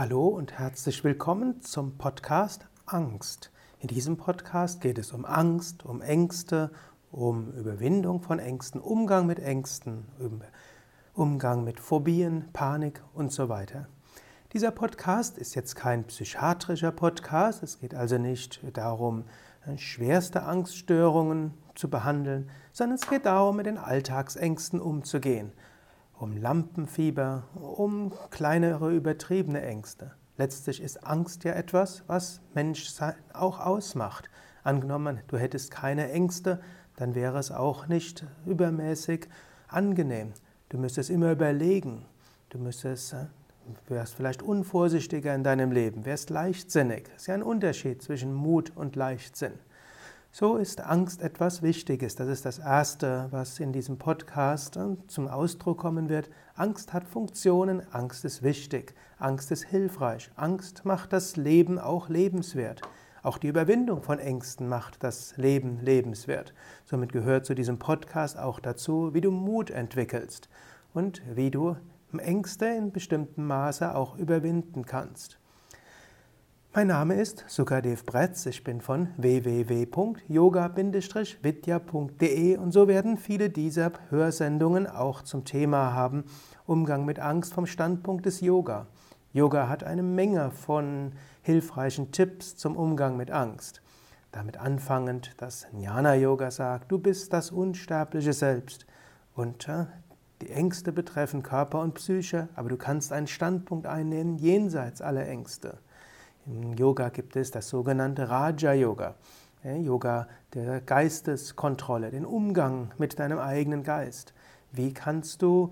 Hallo und herzlich willkommen zum Podcast Angst. In diesem Podcast geht es um Angst, um Ängste, um Überwindung von Ängsten, Umgang mit Ängsten, Umgang mit Phobien, Panik und so weiter. Dieser Podcast ist jetzt kein psychiatrischer Podcast, es geht also nicht darum, schwerste Angststörungen zu behandeln, sondern es geht darum, mit den Alltagsängsten umzugehen um Lampenfieber, um kleinere übertriebene Ängste. Letztlich ist Angst ja etwas, was Menschsein auch ausmacht. Angenommen, du hättest keine Ängste, dann wäre es auch nicht übermäßig angenehm. Du müsstest immer überlegen, du müsstest, äh, wärst vielleicht unvorsichtiger in deinem Leben, wärst leichtsinnig. Es ist ja ein Unterschied zwischen Mut und Leichtsinn. So ist Angst etwas Wichtiges. Das ist das Erste, was in diesem Podcast äh, zum Ausdruck kommen wird. Angst hat Funktionen, Angst ist wichtig, Angst ist hilfreich, Angst macht das Leben auch lebenswert. Auch die Überwindung von Ängsten macht das Leben lebenswert. Somit gehört zu diesem Podcast auch dazu, wie du Mut entwickelst und wie du Ängste in bestimmtem Maße auch überwinden kannst. Mein Name ist Sukadev Bretz, ich bin von www.yoga-vidya.de und so werden viele dieser Hörsendungen auch zum Thema haben Umgang mit Angst vom Standpunkt des Yoga. Yoga hat eine Menge von hilfreichen Tipps zum Umgang mit Angst. Damit anfangend, dass Jnana Yoga sagt, du bist das unsterbliche Selbst und die Ängste betreffen Körper und Psyche, aber du kannst einen Standpunkt einnehmen jenseits aller Ängste. Im Yoga gibt es das sogenannte Raja Yoga. Yoga der Geisteskontrolle, den Umgang mit deinem eigenen Geist. Wie kannst du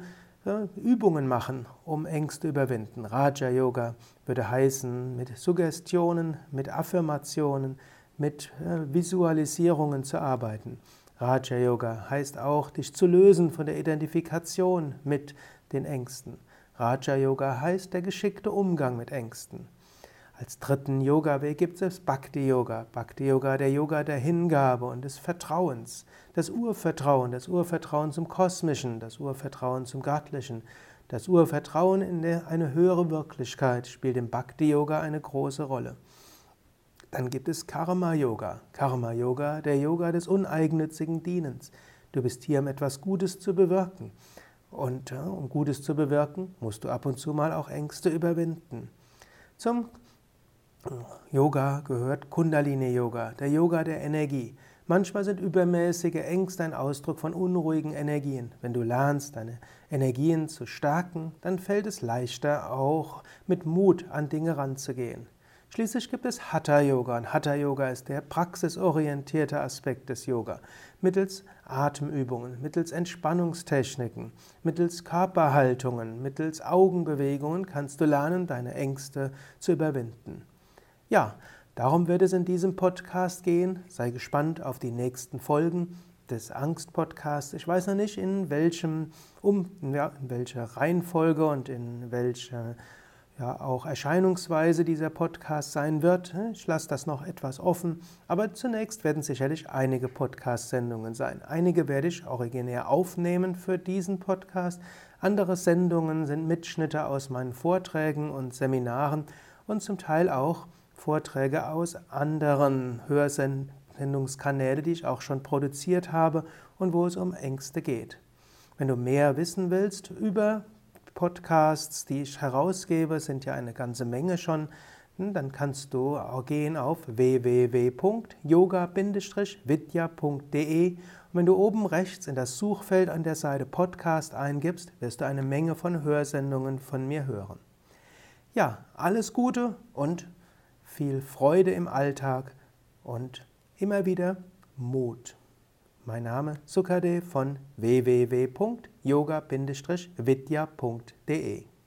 Übungen machen, um Ängste überwinden? Raja Yoga würde heißen, mit Suggestionen, mit Affirmationen, mit Visualisierungen zu arbeiten. Raja Yoga heißt auch, dich zu lösen von der Identifikation mit den Ängsten. Raja Yoga heißt der geschickte Umgang mit Ängsten. Als dritten Yoga-Weg gibt es Bhakti-Yoga. Bhakti-Yoga, der Yoga der Hingabe und des Vertrauens. Das Urvertrauen, das Urvertrauen zum Kosmischen, das Urvertrauen zum Göttlichen. Das Urvertrauen in eine höhere Wirklichkeit spielt im Bhakti-Yoga eine große Rolle. Dann gibt es Karma-Yoga. Karma-Yoga, der Yoga des uneigennützigen Dienens. Du bist hier, um etwas Gutes zu bewirken. Und um Gutes zu bewirken, musst du ab und zu mal auch Ängste überwinden. Zum Yoga gehört Kundalini Yoga, der Yoga der Energie. Manchmal sind übermäßige Ängste ein Ausdruck von unruhigen Energien. Wenn du lernst, deine Energien zu stärken, dann fällt es leichter, auch mit Mut an Dinge ranzugehen. Schließlich gibt es Hatha Yoga und Hatha Yoga ist der praxisorientierte Aspekt des Yoga. Mittels Atemübungen, mittels Entspannungstechniken, mittels Körperhaltungen, mittels Augenbewegungen kannst du lernen, deine Ängste zu überwinden. Ja, darum wird es in diesem Podcast gehen. Sei gespannt auf die nächsten Folgen des Angst-Podcasts. Ich weiß noch nicht, in welchem, um, ja, in welcher Reihenfolge und in welcher ja, auch Erscheinungsweise dieser Podcast sein wird. Ich lasse das noch etwas offen, aber zunächst werden sicherlich einige Podcast-Sendungen sein. Einige werde ich originär aufnehmen für diesen Podcast. Andere Sendungen sind Mitschnitte aus meinen Vorträgen und Seminaren und zum Teil auch Vorträge aus anderen Hörsendungskanälen, die ich auch schon produziert habe und wo es um Ängste geht. Wenn du mehr wissen willst über Podcasts, die ich herausgebe, sind ja eine ganze Menge schon, hm, dann kannst du gehen auf www.yoga-vidya.de und wenn du oben rechts in das Suchfeld an der Seite Podcast eingibst, wirst du eine Menge von Hörsendungen von mir hören. Ja, alles Gute und viel Freude im Alltag und immer wieder Mut. Mein Name Sukade von www.yoga-vidya.de